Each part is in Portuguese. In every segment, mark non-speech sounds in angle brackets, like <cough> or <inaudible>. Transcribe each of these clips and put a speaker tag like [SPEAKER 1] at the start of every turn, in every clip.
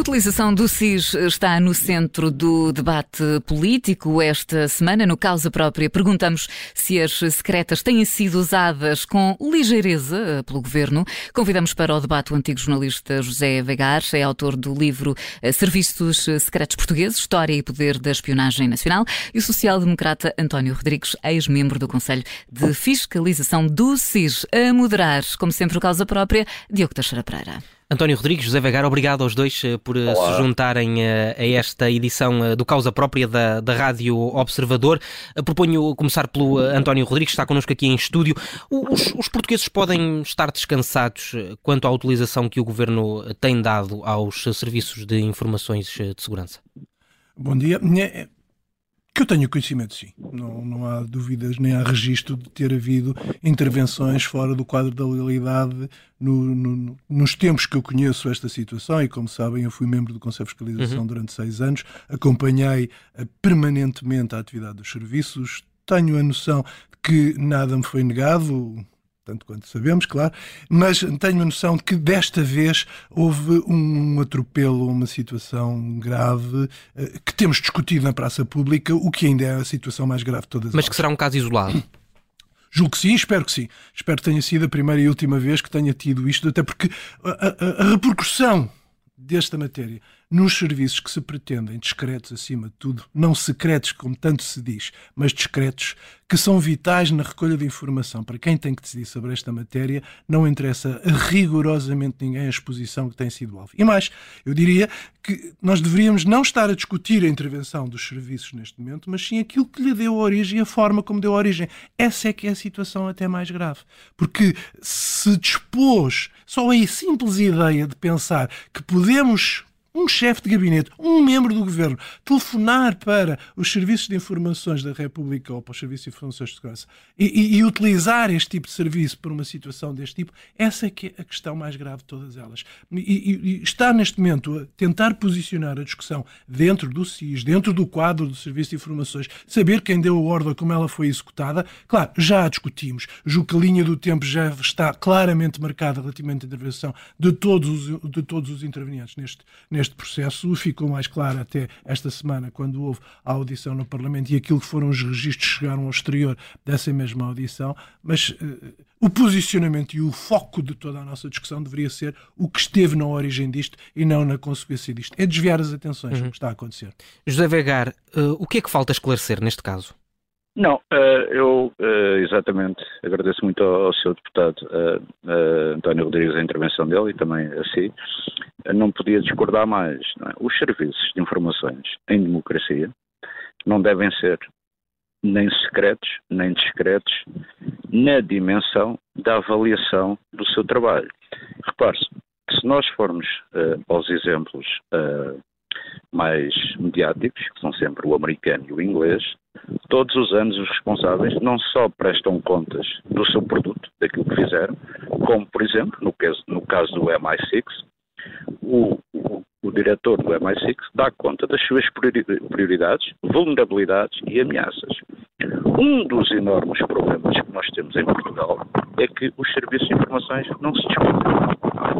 [SPEAKER 1] utilização do SIS está no centro do debate político esta semana. No Causa Própria, perguntamos se as secretas têm sido usadas com ligeireza pelo governo. Convidamos para o debate o antigo jornalista José Vegar, é autor do livro Serviços Secretos Portugueses, História e Poder da Espionagem Nacional, e o social-democrata António Rodrigues, ex-membro do Conselho de Fiscalização do SIS. A moderar, como sempre, o Causa Própria, Diogo Teixeira Pereira.
[SPEAKER 2] António Rodrigues, José Vegar, obrigado aos dois eh, por eh, Olá. se juntarem eh, a esta edição do Causa Própria da, da Rádio Observador. Proponho começar pelo António Rodrigues, que está connosco aqui em estúdio. Os, os, portugueses podem estar descansados quanto à utilização que o governo tem dado aos serviços de informações de segurança?
[SPEAKER 3] Bom dia. Que eu tenho conhecimento, sim. Não, não há dúvidas nem há registro de ter havido intervenções fora do quadro da legalidade no, no, nos tempos que eu conheço esta situação. E, como sabem, eu fui membro do Conselho de Fiscalização uhum. durante seis anos, acompanhei uh, permanentemente a atividade dos serviços, tenho a noção de que nada me foi negado tanto quanto sabemos, claro, mas tenho a noção de que desta vez houve um atropelo, uma situação grave eh, que temos discutido na praça pública, o que ainda é a situação mais grave de todas
[SPEAKER 2] Mas que será um caso isolado? <clears throat>
[SPEAKER 3] Julgo que sim, espero que sim. Espero que tenha sido a primeira e última vez que tenha tido isto, até porque a, a, a repercussão desta matéria nos serviços que se pretendem discretos acima de tudo, não secretos como tanto se diz, mas discretos, que são vitais na recolha de informação. Para quem tem que decidir sobre esta matéria, não interessa rigorosamente ninguém a exposição que tem sido alvo. E mais, eu diria que nós deveríamos não estar a discutir a intervenção dos serviços neste momento, mas sim aquilo que lhe deu origem a forma como deu origem. Essa é que é a situação até mais grave. Porque se dispôs só a simples ideia de pensar que podemos um chefe de gabinete, um membro do governo, telefonar para os serviços de informações da República ou para os serviços de informações de segurança e, e, e, utilizar este tipo de serviço para uma situação deste tipo, essa é que é a questão mais grave de todas elas. E, e está neste momento a tentar posicionar a discussão dentro do SIS, dentro do quadro do Serviço de Informações, saber quem deu a ordem, como ela foi executada. Claro, já a discutimos. Julgo que a linha do tempo já está claramente marcada relativamente à intervenção de todos os, de todos os intervenientes neste, neste neste processo ficou mais claro até esta semana, quando houve a audição no Parlamento e aquilo que foram os registros que chegaram ao exterior dessa mesma audição, mas uh, o posicionamento e o foco de toda a nossa discussão deveria ser o que esteve na origem disto e não na consequência disto. É desviar as atenções uhum. do que está a acontecer.
[SPEAKER 2] José Vegar, uh, o que é que falta esclarecer neste caso?
[SPEAKER 4] Não, eh, eu eh, exatamente agradeço muito ao seu deputado eh, António Rodrigues a intervenção dele e também a si. Não podia discordar mais. É? Os serviços de informações em democracia não devem ser nem secretos, nem discretos, na dimensão da avaliação do seu trabalho. Repare-se, se nós formos aos exemplos mais mediáticos, que são sempre o americano e o inglês, todos os anos os responsáveis não só prestam contas do seu produto, daquilo que fizeram, como, por exemplo, no caso, no caso do MI6, o, o, o diretor do MI6 dá conta das suas prioridades, vulnerabilidades e ameaças. Um dos enormes problemas que nós temos em Portugal é que os serviços de informações não se discutem.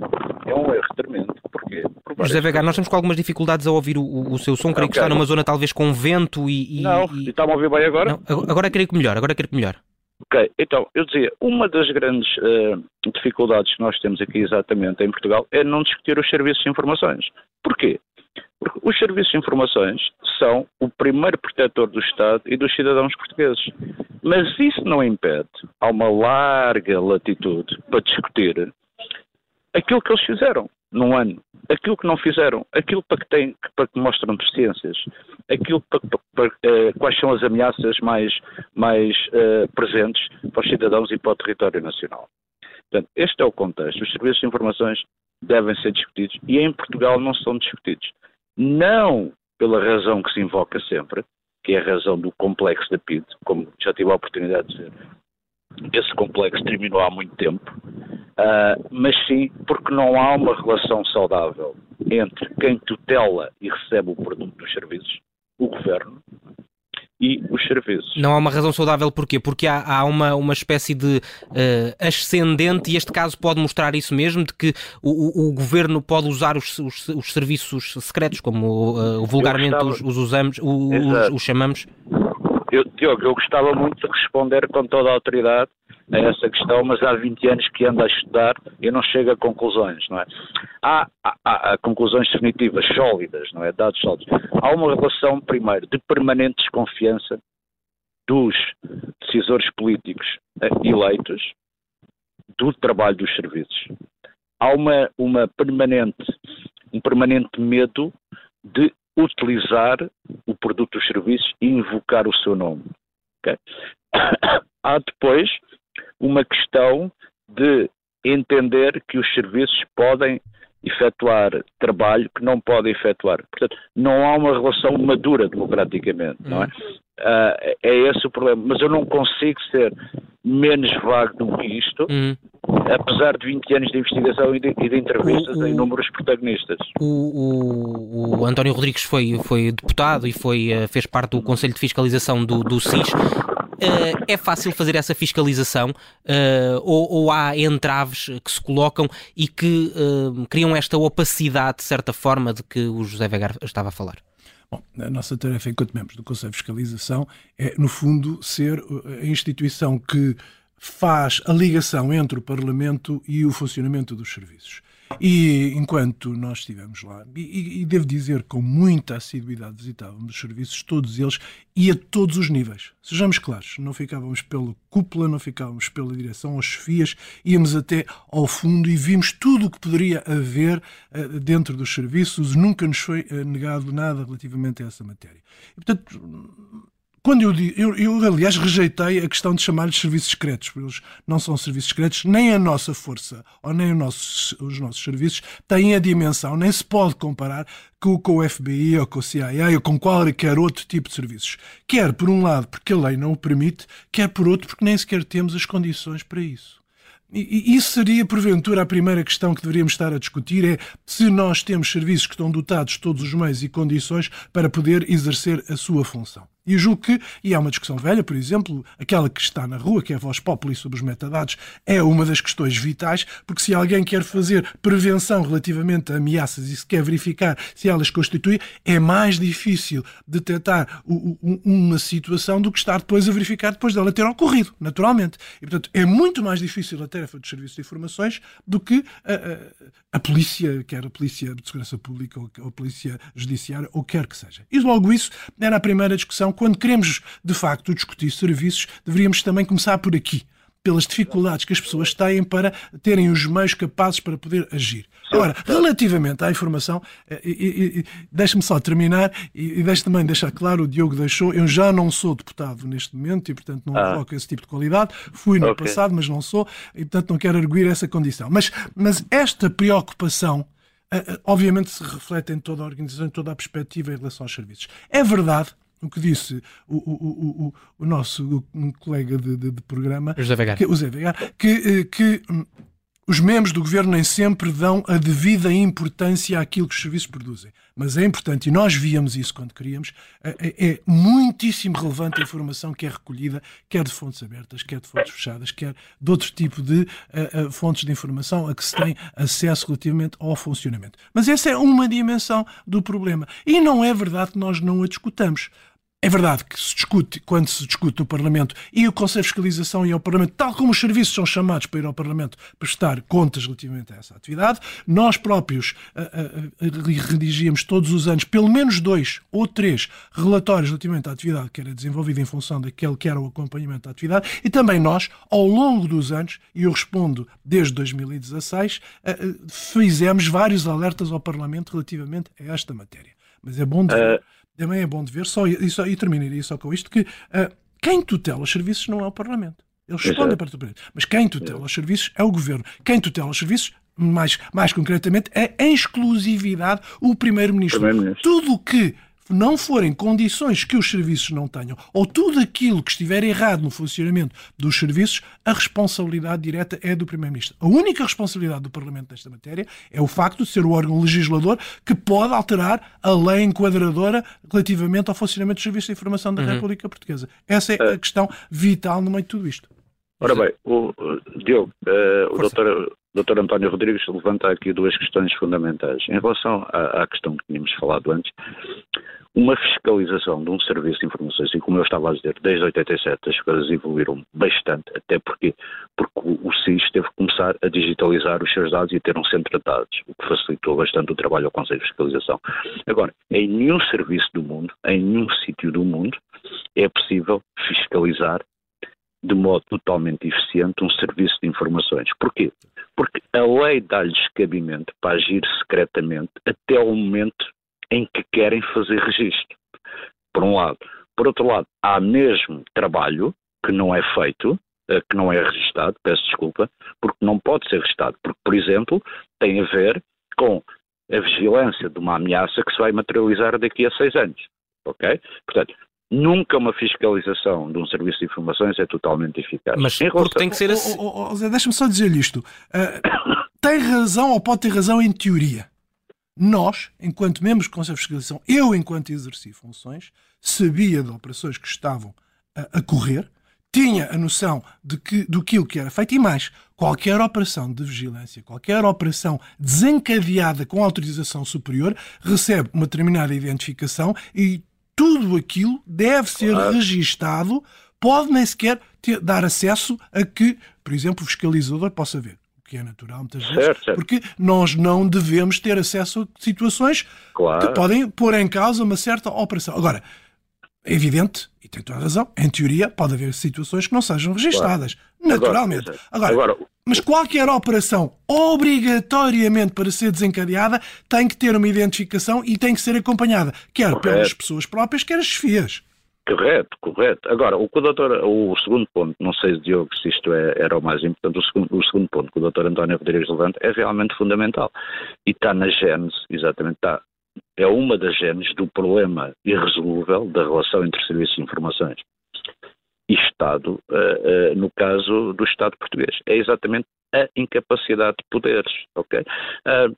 [SPEAKER 4] É um erro tremendo. Porquê?
[SPEAKER 2] Por José Vega, nós estamos com algumas dificuldades a ouvir o, o seu som. Creio okay. que está numa zona talvez com vento e.
[SPEAKER 4] e não, e... está-me a ouvir bem agora?
[SPEAKER 2] Não, agora creio que melhor, agora creio que melhor.
[SPEAKER 4] Ok, então, eu dizia, uma das grandes uh, dificuldades que nós temos aqui exatamente em Portugal é não discutir os serviços de informações. Porquê? Porque os serviços de informações são o primeiro protetor do Estado e dos cidadãos portugueses. Mas isso não impede, há uma larga latitude para discutir aquilo que eles fizeram num ano, aquilo que não fizeram, aquilo para que, têm, para que mostram deficiências, aquilo para, para, para uh, quais são as ameaças mais, mais uh, presentes para os cidadãos e para o território nacional. Portanto, este é o contexto. Os serviços de informações devem ser discutidos e em Portugal não são discutidos. Não pela razão que se invoca sempre, que é a razão do complexo da PID, como já tive a oportunidade de dizer. Esse complexo terminou há muito tempo, uh, mas sim porque não há uma relação saudável entre quem tutela e recebe o produto dos serviços, o governo, e os serviços.
[SPEAKER 2] Não há uma razão saudável porquê? Porque há, há uma, uma espécie de uh, ascendente, e este caso pode mostrar isso mesmo, de que o, o governo pode usar os, os, os serviços secretos, como uh, vulgarmente gostava... os, os, usamos, os, os chamamos.
[SPEAKER 4] Eu, Diogo, eu gostava muito de responder com toda a autoridade a essa questão, mas há 20 anos que ando a estudar e não chego a conclusões, não é? Há, há, há, conclusões definitivas, sólidas, não é? Dados sólidos. Há uma relação, primeiro, de permanente desconfiança dos decisores políticos eh, eleitos do trabalho dos serviços. Há uma, uma permanente, um permanente medo de utilizar o produto dos serviços e invocar o seu nome. Okay? <coughs> Há depois uma questão de entender que os serviços podem efetuar trabalho que não podem efetuar. Portanto, não há uma relação madura democraticamente, não é? Uh, é esse o problema. Mas eu não consigo ser menos vago do que isto, uhum. Apesar de 20 anos de investigação e de, e de entrevistas o, o, em inúmeros protagonistas.
[SPEAKER 2] O, o, o, António Rodrigues foi, foi deputado e foi, eh, fez parte do Conselho de Fiscalização do, do SIS. Uh, é fácil fazer essa fiscalização uh, ou, ou, há entraves que se colocam e que uh, criam esta opacidade, de certa forma, de que o José Vegar estava a falar?
[SPEAKER 3] Bom, a nossa tarefa enquanto membros do Conselho de Fiscalização é, no fundo, ser a instituição que faz a ligação entre o Parlamento e o funcionamento dos serviços. E enquanto nós estivemos lá, e, e, devo dizer com muita assiduidade visitávamos os serviços, todos eles, e a todos os níveis. Sejamos claros, não ficávamos pela cúpula, não ficávamos pela direção, às chefias, íamos até ao fundo e vimos tudo o que poderia haver uh, dentro dos serviços, nunca nos foi uh, negado nada relativamente a essa matéria. E, portanto, quando eu, eu, eu, aliás, rejeitei a questão de chamar-lhes serviços secretos, porque eles não são serviços secretos, nem a nossa força ou nem os nossos serviços têm a dimensão, nem se pode comparar com, com o FBI ou com o CIA ou com qualquer outro tipo de serviços. Quer por um lado porque a lei não o permite, quer por outro porque nem sequer temos as condições para isso. E isso seria, porventura, a primeira questão que deveríamos estar a discutir: é se nós temos serviços que estão dotados de todos os meios e condições para poder exercer a sua função. E julgo que, e é uma discussão velha, por exemplo, aquela que está na rua, que é a voz populi sobre os metadados, é uma das questões vitais, porque se alguém quer fazer prevenção relativamente a ameaças e se quer verificar se elas constituem, é mais difícil detectar uma situação do que estar depois a verificar depois dela ter ocorrido, naturalmente. E, portanto, é muito mais difícil a tarefa dos serviços de informações do que a, a, a polícia, quer a polícia de segurança pública ou a polícia judiciária, ou quer que seja. E logo isso era a primeira discussão quando queremos de facto discutir serviços, deveríamos também começar por aqui pelas dificuldades que as pessoas têm para terem os meios capazes para poder agir. Agora, relativamente à informação, eh, deixe-me só terminar e, e deixe também deixar claro, o Diogo deixou, eu já não sou deputado neste momento e, portanto, não ah. coloco esse tipo de qualidade. Fui no okay. passado, mas não sou, e, portanto, não quero arguir essa condição. Mas, mas esta preocupação eh, eh, obviamente se reflete em toda a organização, em toda a perspectiva em relação aos serviços. É verdade o que disse o, o, o, o nosso colega de, de, de, programa,
[SPEAKER 2] José Vegar,
[SPEAKER 3] que, o Zé Vegar, que, eh, que hum, os membros do governo nem sempre dão a devida importância àquilo que os serviços produzem. Mas é importante, e nós víamos isso quando queríamos, é, é, muitíssimo relevante a informação que é recolhida, quer de fontes abertas, quer de fontes fechadas, quer de outro tipo de uh, fontes de informação a que se tem acesso relativamente ao funcionamento. Mas essa é uma dimensão do problema. E não é verdade que nós não a discutamos. É verdade que se discute, quando se discute no Parlamento, e o Conselho de Fiscalização e ao Parlamento, tal como os serviços são chamados para ir ao Parlamento prestar contas relativamente a essa atividade, nós próprios uh, uh, redigíamos todos os anos pelo menos dois ou três relatórios relativamente à atividade que era desenvolvida em função daquele que era o acompanhamento da atividade, e também nós, ao longo dos anos, e eu respondo desde 2016, uh, fizemos vários alertas ao Parlamento relativamente a esta matéria. Mas é bom dizer também é bom de ver, só, e, só, e terminaria só com isto, que uh, quem tutela os serviços não é o Parlamento. Eles respondem para o Parlamento. Mas quem tutela os serviços é o Governo. Quem tutela os serviços, mais, mais concretamente, é em exclusividade o Primeiro-Ministro. Primeiro Tudo o que não forem condições que os serviços não tenham, ou tudo aquilo que estiver errado no funcionamento dos serviços, a responsabilidade direta é do Primeiro-Ministro. A única responsabilidade do Parlamento nesta matéria é o facto de ser o órgão legislador que pode alterar a lei enquadradora relativamente ao funcionamento dos serviços de informação da uhum. República Portuguesa. Essa é a questão vital no meio de tudo isto.
[SPEAKER 4] Ora bem, o, Diogo, uh, o doutor, doutor António Rodrigues levanta aqui duas questões fundamentais. Em relação à, à, questão que tínhamos falado antes, uma fiscalização de um serviço de informações, e como eu estava a dizer, desde 87 as coisas evoluíram bastante, até porque, porque o SIS teve que começar a digitalizar os seus dados e ter um centro de dados, o que facilitou bastante o trabalho ao Conselho de Fiscalização. Agora, em nenhum serviço do mundo, em nenhum sítio do mundo, é possível fiscalizar de modo totalmente eficiente um serviço de informações. Porquê? A lei dá-lhes cabimento para agir secretamente até o momento em que querem fazer registro. Por um lado. Por outro lado, há mesmo trabalho que não é feito, eh, que não é registado, peço desculpa, porque não pode ser registado. Porque, por exemplo, tem a ver com a vigilância de uma ameaça que se vai materializar daqui a seis anos. Ok? Portanto, Nunca uma fiscalização de um serviço de informações é totalmente eficaz.
[SPEAKER 2] Mas relação... tem que ser assim.
[SPEAKER 3] Oh, oh, oh, Deixa-me só dizer-lhe isto. Uh, tem razão ou pode ter razão em teoria. Nós, enquanto membros do Conselho de Fiscalização, eu, enquanto exerci funções, sabia de operações que estavam a, a correr, tinha a noção de que, do que que era feito e mais, qualquer operação de vigilância, qualquer operação desencadeada com autorização superior, recebe uma determinada identificação e tudo aquilo deve ser claro. registado, pode nem sequer ter, dar acesso a que, por exemplo, o fiscalizador possa ver. O que é natural muitas vezes, certo, certo. porque nós não devemos ter acesso a situações claro. que podem pôr em causa uma certa operação. Agora, é evidente, e tem toda a razão, em teoria pode haver situações que não sejam registadas. Claro. Naturalmente. Agora, Agora, mas qualquer operação, obrigatoriamente para ser desencadeada, tem que ter uma identificação e tem que ser acompanhada, quer correto. pelas pessoas próprias, quer as chefias.
[SPEAKER 4] Correto, correto. Agora, o que o doutor, o segundo ponto, não sei, Diogo, se isto é, era o mais importante, o segundo, o segundo ponto que o doutor António Rodrigues levanta é realmente fundamental. E está na gênese, exatamente, está, é uma das genes do problema irresolúvel da relação entre serviços de informações e Estado, uh, uh, no caso do Estado português. É exatamente a incapacidade de poderes, ok? Uh,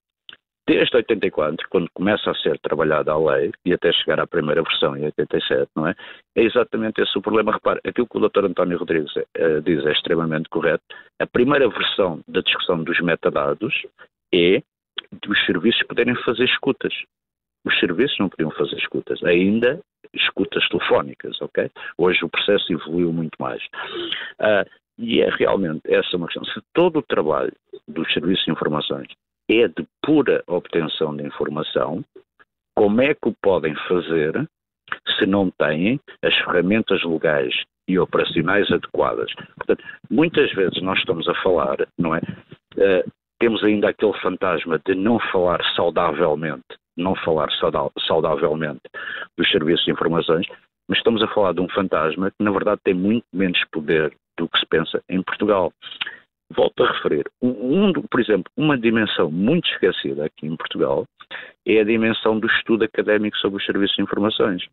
[SPEAKER 4] desde 84, quando começa a ser trabalhada a lei, e até chegar à primeira versão em 87, não é? É exatamente esse o problema. Repare, aquilo que o Dr. António Rodrigues diz é extremamente correto. A primeira versão da discussão dos metadados é dos serviços poderem fazer escutas. Os serviços não podiam fazer escutas. Ainda escutas telefónicas, ok? Hoje o processo evoluiu muito mais. Uh, e é realmente essa uma questão. Se todo o trabalho dos serviços de informações é de pura obtenção de informação, como é que o podem fazer se não têm as ferramentas legais e operacionais adequadas? Portanto, muitas vezes nós estamos a falar, não é? Uh, temos ainda aquele fantasma de não falar saudavelmente não falar saudavelmente dos serviços de informações, mas estamos a falar de um fantasma que, na verdade, tem muito menos poder do que se pensa em Portugal. Volto a referir, um, por exemplo, uma dimensão muito esquecida aqui em Portugal é a dimensão do estudo académico sobre os serviços de informações.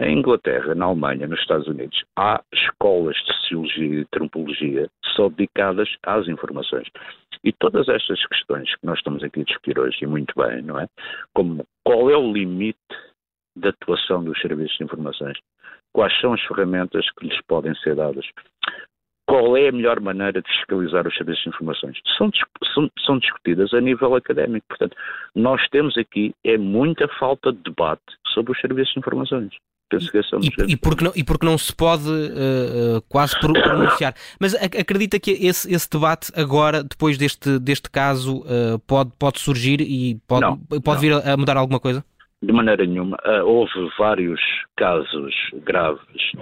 [SPEAKER 4] Em Inglaterra, na Alemanha, nos Estados Unidos, há escolas de sociologia e de só dedicadas às informações. E todas estas questões que nós estamos aqui a discutir hoje, e muito bem, não é? Como qual é o limite da atuação dos serviços de informações? Quais são as ferramentas que lhes podem ser dadas? Qual é a melhor maneira de fiscalizar os serviços de informações? São, são, são discutidas a nível académico. Portanto, nós temos aqui é muita falta de debate sobre os serviços de informações.
[SPEAKER 2] Penso que esse é e, e, porque não, e porque não se pode uh, quase pronunciar. Mas acredita que esse, esse debate agora, depois deste, deste caso, uh, pode, pode surgir e pode, não, pode não. vir a mudar alguma coisa?
[SPEAKER 4] De maneira nenhuma. Houve vários casos graves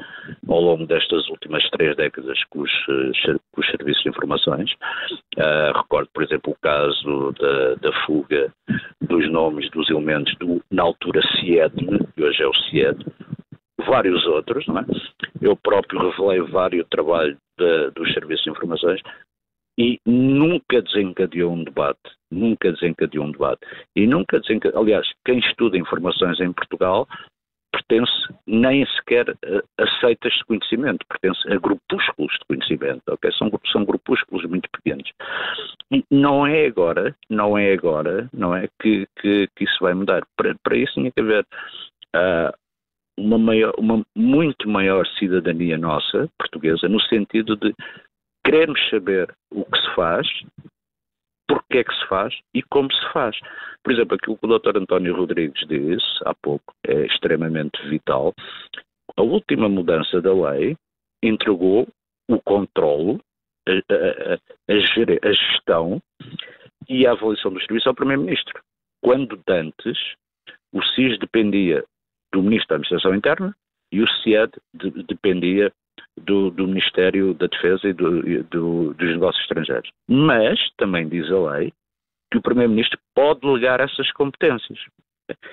[SPEAKER 4] ao longo destas últimas três décadas com os, com os serviços de informações. Uh, recordo, por exemplo, o caso da, da, fuga dos nomes dos elementos do, na altura CIEDN, que hoje é o CIED, vários outros, não é? Eu próprio revelei vários trabalhos dos serviços de informações e nunca desencadeou um debate, nunca desencadeou um debate. E nunca desencadeou, aliás, quem estuda informações em Portugal pertence nem sequer a, a seitas de conhecimento, pertence a grupúsculos de conhecimento, ok? São, são grupúsculos muito pequenos. E não é agora, não é agora, não é que, que, que isso vai mudar. Para, para isso tinha que haver uh, uma, maior, uma muito maior cidadania nossa, portuguesa, no sentido de queremos saber o que se faz, porque é que se faz e como se faz. Por exemplo, aquilo que o Dr. António Rodrigues disse há pouco é extremamente vital. A última mudança da lei entregou o controle, a, a, a, a gestão e a avaliação do serviço ao Primeiro-Ministro. Quando antes o SIS dependia do Ministro da Administração Interna e o CIED de, dependia do, do, Ministério da Defesa e do, do, dos Negócios Estrangeiros. Mas, também diz a lei, que o Primeiro-Ministro pode delegar essas competências.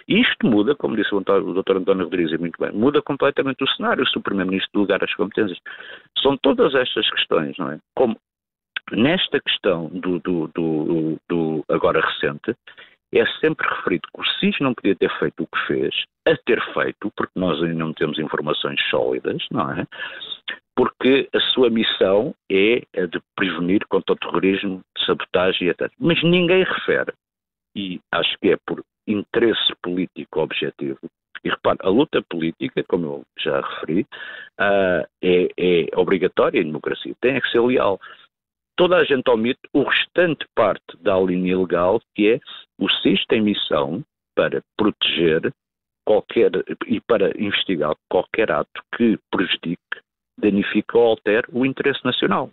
[SPEAKER 4] Isto muda, como disse o, Dr. António Rodrigues muito bem, muda completamente o cenário se o Primeiro-Ministro delegar as competências. São todas estas questões, não é? Como nesta questão do, do, do, do agora recente, sempre referido que o SIS não podia ter feito o que fez, a ter feito, porque nós ainda não temos informações sólidas, não é? Porque a sua missão é a de prevenir contra o terrorismo, de sabotagem e etc. Mas ninguém refere, e acho que é por interesse político objetivo, e repare, a luta política, como eu já referi, uh, é, é obrigatória em democracia, tem que ser leal toda a gente omite o restante parte da linha legal, que é o SIS tem missão para proteger qualquer e para investigar qualquer ato que prejudique, danifique ou altere o interesse nacional.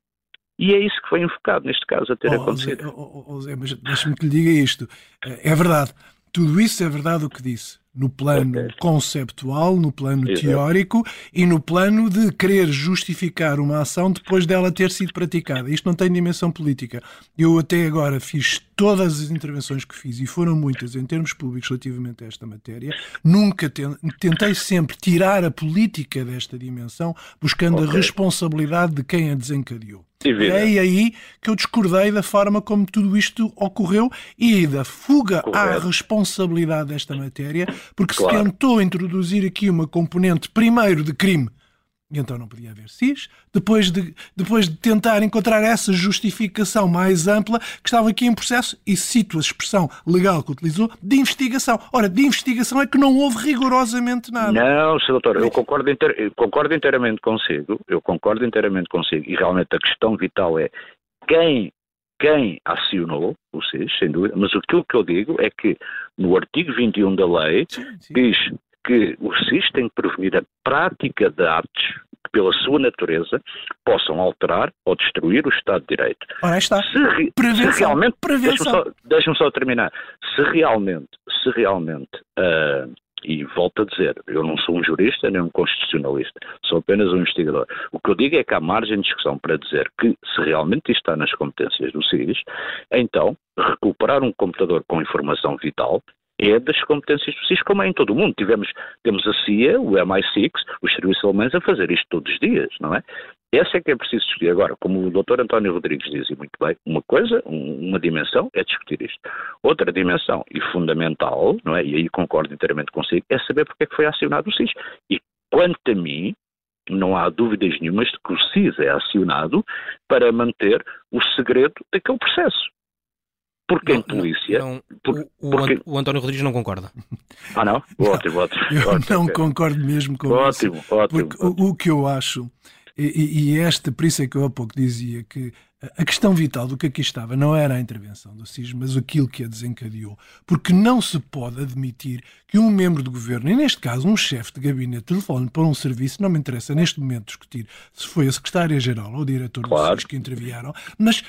[SPEAKER 4] E é isso que foi enfocado, neste caso, a ter oh, acontecido.
[SPEAKER 3] Oh, oh, Zé, mas deixe-me que lhe diga isto. É verdade. Tudo isso é verdade o que disse no plano okay. conceptual, no plano Exato. teórico e no plano de querer justificar uma ação depois dela ter sido praticada. Isto não tem dimensão política. Eu até agora fiz todas as intervenções que fiz, e foram muitas em termos públicos relativamente a esta matéria, nunca tentei sempre tirar a política desta dimensão, buscando okay. a responsabilidade de quem a desencadeou. É aí que eu discordei da forma como tudo isto ocorreu e da fuga Correto. à responsabilidade desta matéria, porque claro. se tentou introduzir aqui uma componente, primeiro, de crime e então não podia haver SIS. Depois de, depois de tentar encontrar essa justificação mais ampla, que estava aqui em processo, e cito a expressão legal que utilizou, de investigação. Ora, de investigação é que não houve rigorosamente nada.
[SPEAKER 4] Não, Sr. Doutor, eu concordo, inter, eu concordo inteiramente consigo, eu concordo inteiramente consigo, e realmente a questão vital é quem quem acionou o SIS, sem dúvida, mas aquilo que eu digo é que no artigo 21 da lei sim, sim. diz que o SIS tem que prevenir a prática de atos que, pela sua natureza, possam alterar ou destruir o Estado de Direito.
[SPEAKER 3] Ora, está. Se, re, prevenção, se realmente,
[SPEAKER 4] prevenção. Deixa-me só, só, terminar. Se realmente, se realmente, uh, e volto a dizer, eu não sou um jurista nem um constitucionalista, sou apenas um investigador. O que eu digo é que há margem de discussão para dizer que se realmente está nas competências do SIS, então recuperar um computador com informação vital é das competências do SIS, como é em todo o mundo. Tivemos, temos a CIA, o MI6, os serviços alemães a fazer isto todos os dias, não é? Essa é que é preciso discutir. Agora, como o Dr. António Rodrigues diz muito bem, uma coisa, uma dimensão é discutir isto. Outra dimensão, e fundamental, não é? e aí concordo inteiramente consigo, é saber porque é que foi acionado o SIS. E quanto a mim, não há dúvidas nenhumas de que o SIS é acionado para manter o segredo daquele processo. Porque não, em polícia. Não,
[SPEAKER 2] porque, o, porque... o, António Rodrigues não concorda.
[SPEAKER 4] Ah, não? <laughs> Ótimo, ótimo.
[SPEAKER 3] Eu
[SPEAKER 4] ótimo,
[SPEAKER 3] não concordo mesmo com
[SPEAKER 4] ótimo,
[SPEAKER 3] isso.
[SPEAKER 4] Ótimo,
[SPEAKER 3] porque ótimo. O, o que eu acho, e, e esta, por isso é que eu há pouco dizia que a questão vital do que aqui estava não era a intervenção do SIS, mas aquilo que a desencadeou. Porque não se pode admitir que um membro do governo, e neste caso um chefe de gabinete, telefone para um serviço, não me interessa neste momento discutir se foi a secretária-geral ou o diretor claro. do SIS que intervieram, mas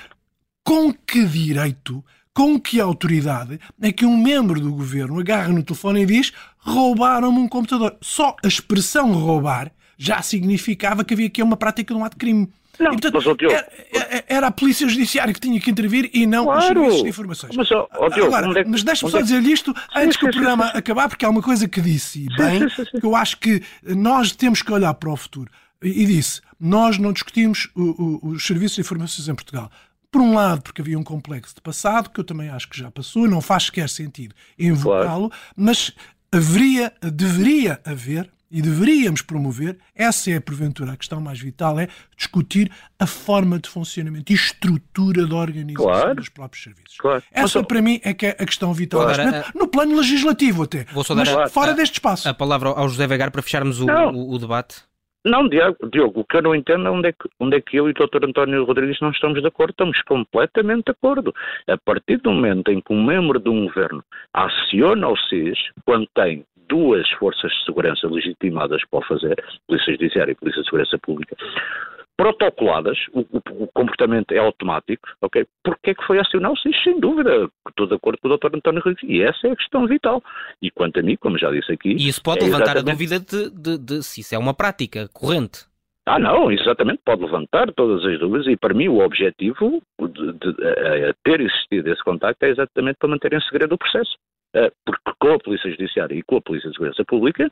[SPEAKER 3] com que direito com que autoridade é que um membro do governo agarra no telefone e diz roubaram-me um computador? Só a expressão roubar já significava que havia aqui uma prática de um ato de crime.
[SPEAKER 4] Não, e, portanto, mas,
[SPEAKER 3] era, era, a Polícia Judiciária que tinha que intervir e não claro, os serviços de informações.
[SPEAKER 4] Mas, oh, Diogo,
[SPEAKER 3] Agora, é, mas deixe-me só é... dizer-lhe isto antes sim, que o programa sim, sim. acabar, porque há uma coisa que disse bem, que eu acho que nós temos que olhar para o futuro. E, e disse, nós não discutimos o, o, os serviços de informações em Portugal. Por um lado, porque havia um complexo de passado, que eu também acho que já passou, e não faz sequer sentido invocá-lo, claro. mas haveria, deveria haver e deveríamos promover, essa é porventura a questão mais vital, é discutir a forma de funcionamento e estrutura da organização claro. dos próprios serviços. Claro. Essa, para mim, é que é a questão vital. Claro. Momento, no plano legislativo até, Vou só mas a, fora a, deste espaço.
[SPEAKER 2] A palavra ao José Vegar para fecharmos o, o, o debate.
[SPEAKER 4] Não, Diogo, Diogo, o que eu não entendo é onde é que, onde é que eu e o Dr. António Rodrigues não estamos de acordo. Estamos completamente de acordo. A partir do momento em que um membro de um governo aciona o SIS, quando tem duas forças de segurança legitimadas para o fazer, Polícia Judiciária e Polícia de Segurança Pública, protocoladas, o, o, o, comportamento é automático, ok? Porquê é que foi acionado? Sim, sem dúvida, estou de acordo com o Dr. António Rodrigues, e essa é a questão vital. E quanto a mim, como já disse aqui...
[SPEAKER 2] E isso pode é levantar exatamente... a dúvida de, de, de se isso é uma prática corrente.
[SPEAKER 4] Ah, não, exatamente, pode levantar todas as dúvidas e para mim o objetivo de, de, de, de ter existido esse contacto é exatamente para manter em segredo o processo. Eh, porque com a Polícia Judiciária e com a Polícia de Segurança Pública,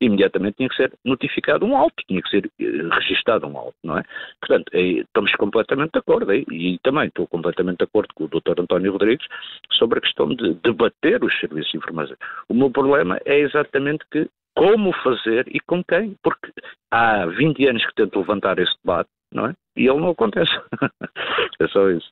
[SPEAKER 4] imediatamente tinha que ser notificado um auto, tinha que ser eh, registado um auto, não é? Portanto, estamos completamente de acordo e também estou completamente de acordo com o Dr. António Rodrigues sobre a questão de debater os serviços de informação. O meu problema é exatamente que como fazer e com quem, porque há 20 anos que tento levantar esse debate, não é? E ele não acontece. <laughs> é só isso.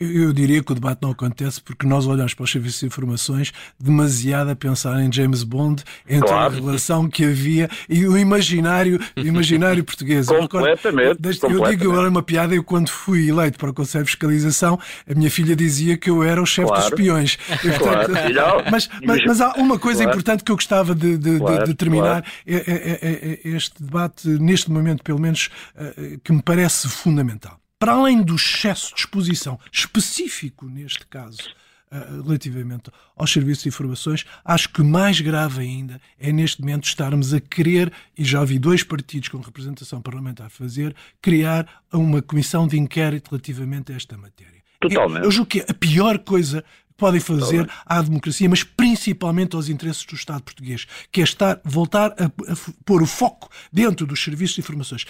[SPEAKER 3] Eu, diria que o debate não acontece porque nós olhamos para os serviços de informações demasiado a pensar em James Bond, entre claro. a relação que havia e o imaginário, o imaginário <laughs> português.
[SPEAKER 4] completamente,
[SPEAKER 3] eu, recordo, eu digo agora uma piada, eu quando fui eleito para o Conselho de Fiscalização, a minha filha dizia que eu era o chefe claro. dos espiões. <laughs>
[SPEAKER 4] Claro. <laughs>
[SPEAKER 3] mas, mas, mas, há uma coisa importante que eu gostava de, de, de, de terminar, é, é, é, é, este debate, neste momento pelo menos, eh, que me parece fundamental para além do excesso de exposição específico neste caso, eh, relativamente aos serviços de informações, acho que mais grave ainda é neste momento estarmos a querer, e já vi dois partidos com representação parlamentar fazer, criar uma comissão de inquérito relativamente a esta matéria.
[SPEAKER 4] Totalmente.
[SPEAKER 3] Eu, eu julgo que a pior coisa podem fazer à democracia, mas principalmente aos interesses do Estado português, que é estar, voltar a, a pôr o foco dentro dos serviços de informações.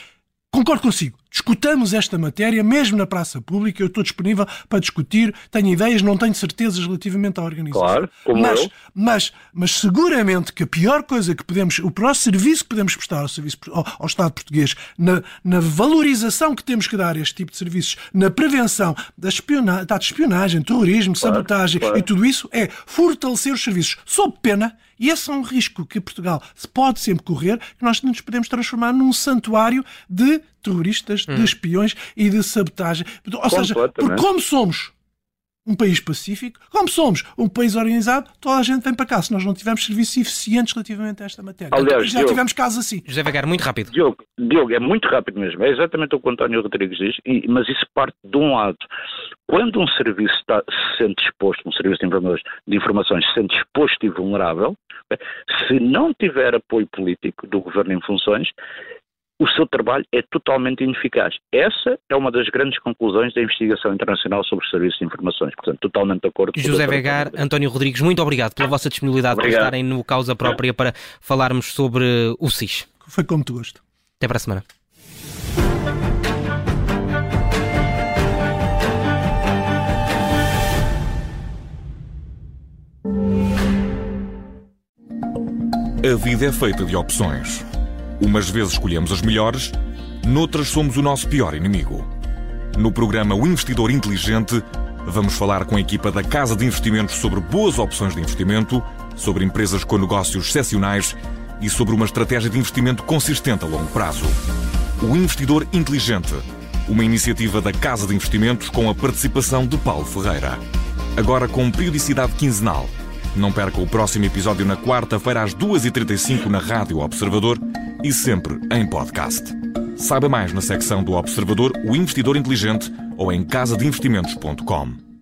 [SPEAKER 3] Concordo consigo. Discutamos esta matéria, mesmo na praça pública. Eu estou disponível para discutir. Tenho ideias, não tenho certezas relativamente à organização.
[SPEAKER 4] Claro, como
[SPEAKER 3] mas,
[SPEAKER 4] eu.
[SPEAKER 3] Mas, mas seguramente que a pior coisa que podemos, o próximo serviço que podemos prestar ao, serviço, ao, ao Estado português, na, na, valorização que temos que dar a este tipo de serviços, na prevenção da, espionagem, da espionagem terrorismo, claro, sabotagem claro. e tudo isso, é fortalecer os serviços, sob pena e esse é um risco que Portugal pode sempre correr, que nós nos podemos transformar num santuário de terroristas, hum. de espiões e de sabotagem. Ou seja, por como somos um país pacífico, como somos um país organizado, toda a gente vem para cá. Se nós não tivermos serviços eficientes relativamente a esta matéria. Aliás, já Diogo, tivemos casos assim.
[SPEAKER 2] José Vagar, muito rápido.
[SPEAKER 4] Diogo, Diogo, é muito rápido mesmo. É exatamente o que o António Rodrigues diz, e, mas isso parte de um lado. Quando um serviço está, se sente exposto, um serviço de informações, de informações se sente exposto e vulnerável, se não tiver apoio político do governo em funções, o seu trabalho é totalmente ineficaz. Essa é uma das grandes conclusões da investigação internacional sobre os serviços de informações. Portanto, totalmente de acordo com
[SPEAKER 2] José Vegar, António Rodrigues, muito obrigado pela vossa disponibilidade obrigado. por estarem no causa própria para falarmos sobre o SIS.
[SPEAKER 3] Foi como tu gosto.
[SPEAKER 2] Até para a semana.
[SPEAKER 5] A vida é feita de opções. Umas vezes escolhemos as melhores, noutras somos o nosso pior inimigo. No programa O Investidor Inteligente, vamos falar com a equipa da Casa de Investimentos sobre boas opções de investimento, sobre empresas com negócios excepcionais e sobre uma estratégia de investimento consistente a longo prazo. O Investidor Inteligente, uma iniciativa da Casa de Investimentos com a participação de Paulo Ferreira. Agora com periodicidade quinzenal não perca o próximo episódio na quarta-feira às 2h35 na Rádio Observador e sempre em podcast. Saiba mais na secção do Observador O Investidor Inteligente ou em casadeinvestimentos.com.